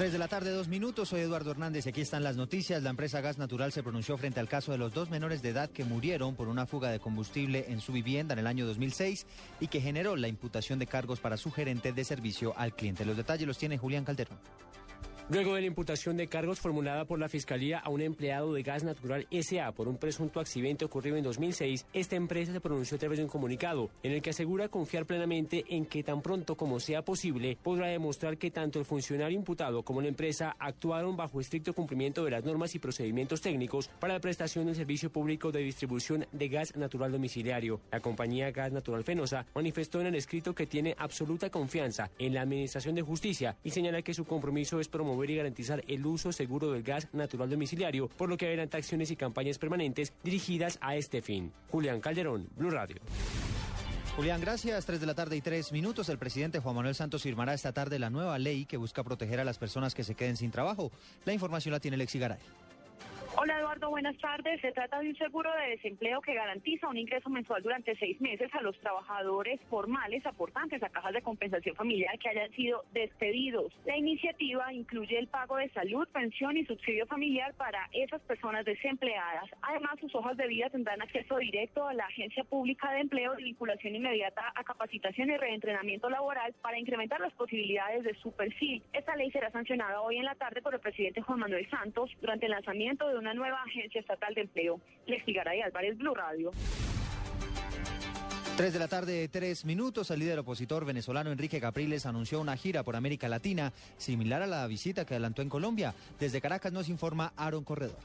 3 de la tarde, dos minutos. Soy Eduardo Hernández y aquí están las noticias. La empresa Gas Natural se pronunció frente al caso de los dos menores de edad que murieron por una fuga de combustible en su vivienda en el año 2006 y que generó la imputación de cargos para su gerente de servicio al cliente. Los detalles los tiene Julián Calderón. Luego de la imputación de cargos formulada por la Fiscalía a un empleado de Gas Natural SA por un presunto accidente ocurrido en 2006, esta empresa se pronunció a través de un comunicado en el que asegura confiar plenamente en que tan pronto como sea posible podrá demostrar que tanto el funcionario imputado como la empresa actuaron bajo estricto cumplimiento de las normas y procedimientos técnicos para la prestación del servicio público de distribución de gas natural domiciliario. La compañía Gas Natural Fenosa manifestó en el escrito que tiene absoluta confianza en la Administración de Justicia y señala que su compromiso es promover y garantizar el uso seguro del gas natural domiciliario, por lo que adelanta acciones y campañas permanentes dirigidas a este fin. Julián Calderón, Blue Radio. Julián, gracias. Tres de la tarde y tres minutos. El presidente Juan Manuel Santos firmará esta tarde la nueva ley que busca proteger a las personas que se queden sin trabajo. La información la tiene Lexi Garay. Hola Eduardo, buenas tardes. Se trata de un seguro de desempleo que garantiza un ingreso mensual durante seis meses a los trabajadores formales aportantes a cajas de compensación familiar que hayan sido despedidos. La iniciativa incluye el pago de salud, pensión y subsidio familiar para esas personas desempleadas. Además, sus hojas de vida tendrán acceso directo a la Agencia Pública de Empleo de vinculación inmediata a capacitación y reentrenamiento laboral para incrementar las posibilidades de su perfil. Esta ley será sancionada hoy en la tarde por el presidente Juan Manuel Santos durante el lanzamiento de una nueva agencia estatal de empleo. Lexi Garay Álvarez, Blue Radio. Tres de la tarde, tres minutos. El líder opositor venezolano Enrique Capriles anunció una gira por América Latina similar a la visita que adelantó en Colombia. Desde Caracas nos informa Aaron Corredor.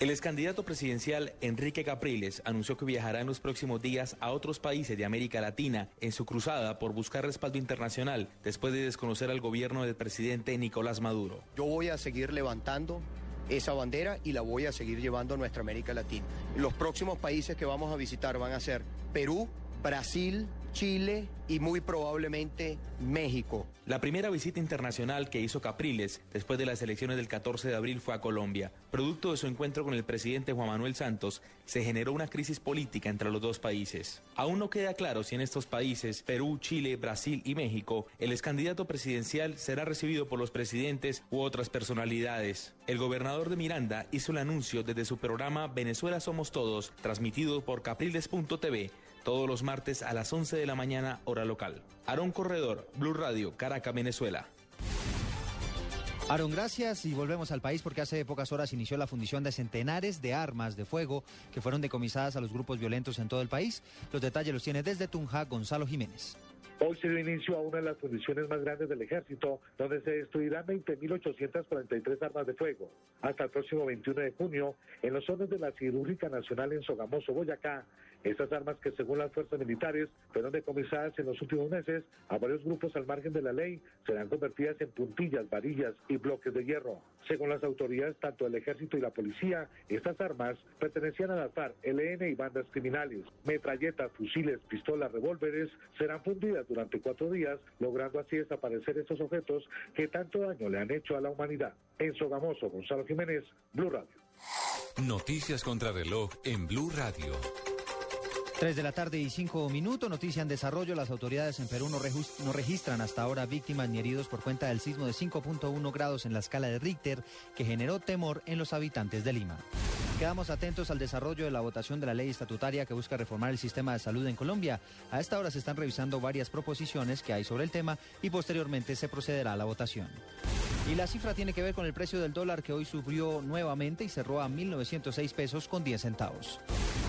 El ex candidato presidencial Enrique Capriles anunció que viajará en los próximos días a otros países de América Latina en su cruzada por buscar respaldo internacional después de desconocer al gobierno del presidente Nicolás Maduro. Yo voy a seguir levantando esa bandera y la voy a seguir llevando a nuestra América Latina. Los próximos países que vamos a visitar van a ser Perú, Brasil, Chile y muy probablemente México. La primera visita internacional que hizo Capriles después de las elecciones del 14 de abril fue a Colombia. Producto de su encuentro con el presidente Juan Manuel Santos, se generó una crisis política entre los dos países. Aún no queda claro si en estos países, Perú, Chile, Brasil y México, el ex candidato presidencial será recibido por los presidentes u otras personalidades. El gobernador de Miranda hizo el anuncio desde su programa Venezuela Somos Todos, transmitido por capriles.tv todos los martes a las 11 de la mañana hora local. Aarón Corredor, Blue Radio, Caracas, Venezuela. Aaron, gracias y volvemos al país porque hace pocas horas inició la fundición de centenares de armas de fuego que fueron decomisadas a los grupos violentos en todo el país. Los detalles los tiene desde Tunja Gonzalo Jiménez. Hoy se dio inicio a una de las fundiciones más grandes del ejército, donde se destruirán 20.843 armas de fuego. Hasta el próximo 21 de junio, en los zonas de la Cirúrgica Nacional en Sogamoso, Boyacá, estas armas que según las fuerzas militares fueron decomisadas en los últimos meses a varios grupos al margen de la ley, serán convertidas en puntillas, varillas y bloques de hierro. Según las autoridades, tanto el ejército y la policía, estas armas pertenecían a la FARC, LN y bandas criminales. Metralletas, fusiles, pistolas, revólveres serán durante cuatro días, logrando así desaparecer estos objetos que tanto daño le han hecho a la humanidad. En Sogamoso, Gonzalo Jiménez, Blue Radio. Noticias contra reloj en Blue Radio. 3 de la tarde y 5 minutos, noticia en desarrollo. Las autoridades en Perú no, no, registran hasta ahora víctimas ni heridos por cuenta del sismo de 5.1 grados en la escala de Richter que generó temor en los habitantes de Lima. Quedamos atentos al desarrollo de la votación de la ley estatutaria que busca reformar el sistema de salud en Colombia. A esta hora se están revisando varias proposiciones que hay sobre el tema y posteriormente se procederá a la votación. Y la cifra tiene que ver con el precio del dólar que hoy subió nuevamente y cerró a 1.906 pesos con 10 centavos.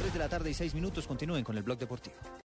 3 de la tarde y 6 minutos continúen con el blog deportivo.